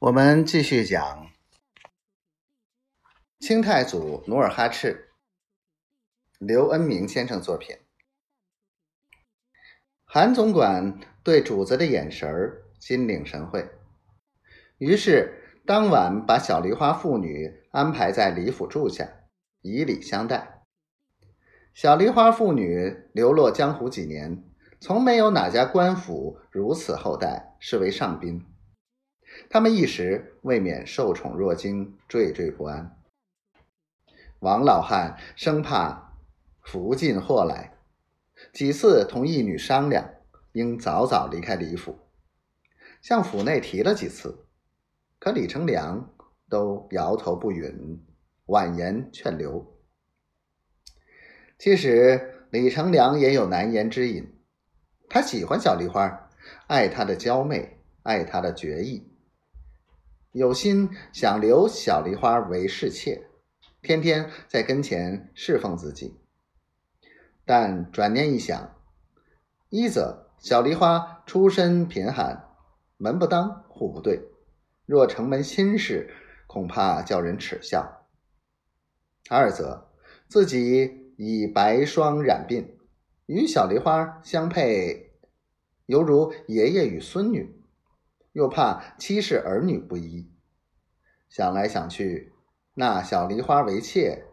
我们继续讲清太祖努尔哈赤，刘恩明先生作品。韩总管对主子的眼神儿心领神会，于是当晚把小梨花妇女安排在李府住下，以礼相待。小梨花妇女流落江湖几年，从没有哪家官府如此厚待，视为上宾。他们一时未免受宠若惊，惴惴不安。王老汉生怕福尽祸来，几次同义女商量，应早早离开李府，向府内提了几次，可李成梁都摇头不允，婉言劝留。其实李成梁也有难言之隐，他喜欢小梨花，爱她的娇媚，爱她的绝艺。有心想留小梨花为侍妾，天天在跟前侍奉自己。但转念一想，一则小梨花出身贫寒，门不当户不对，若城门亲事，恐怕叫人耻笑；二则自己已白霜染鬓，与小梨花相配，犹如爷爷与孙女。又怕妻室儿女不依，想来想去，纳小梨花为妾，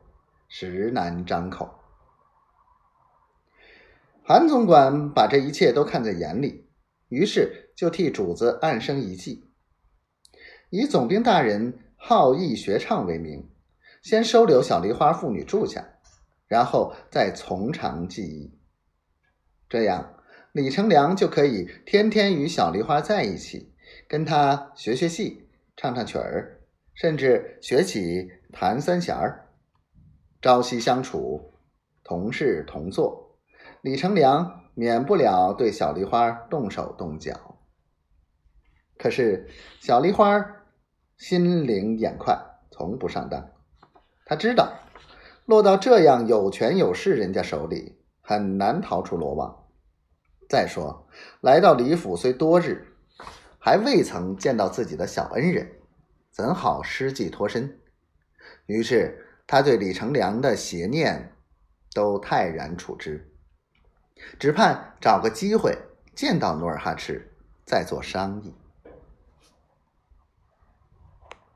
实难张口。韩总管把这一切都看在眼里，于是就替主子暗生一计，以总兵大人好艺学唱为名，先收留小梨花妇女住下，然后再从长计议。这样，李成梁就可以天天与小梨花在一起。跟他学学戏，唱唱曲儿，甚至学起弹三弦儿，朝夕相处，同事同坐，李成梁免不了对小梨花动手动脚。可是小梨花心灵眼快，从不上当。他知道落到这样有权有势人家手里，很难逃出罗网。再说来到李府虽多日。还未曾见到自己的小恩人，怎好失计脱身？于是他对李成梁的邪念都泰然处之，只盼找个机会见到努尔哈赤，再做商议。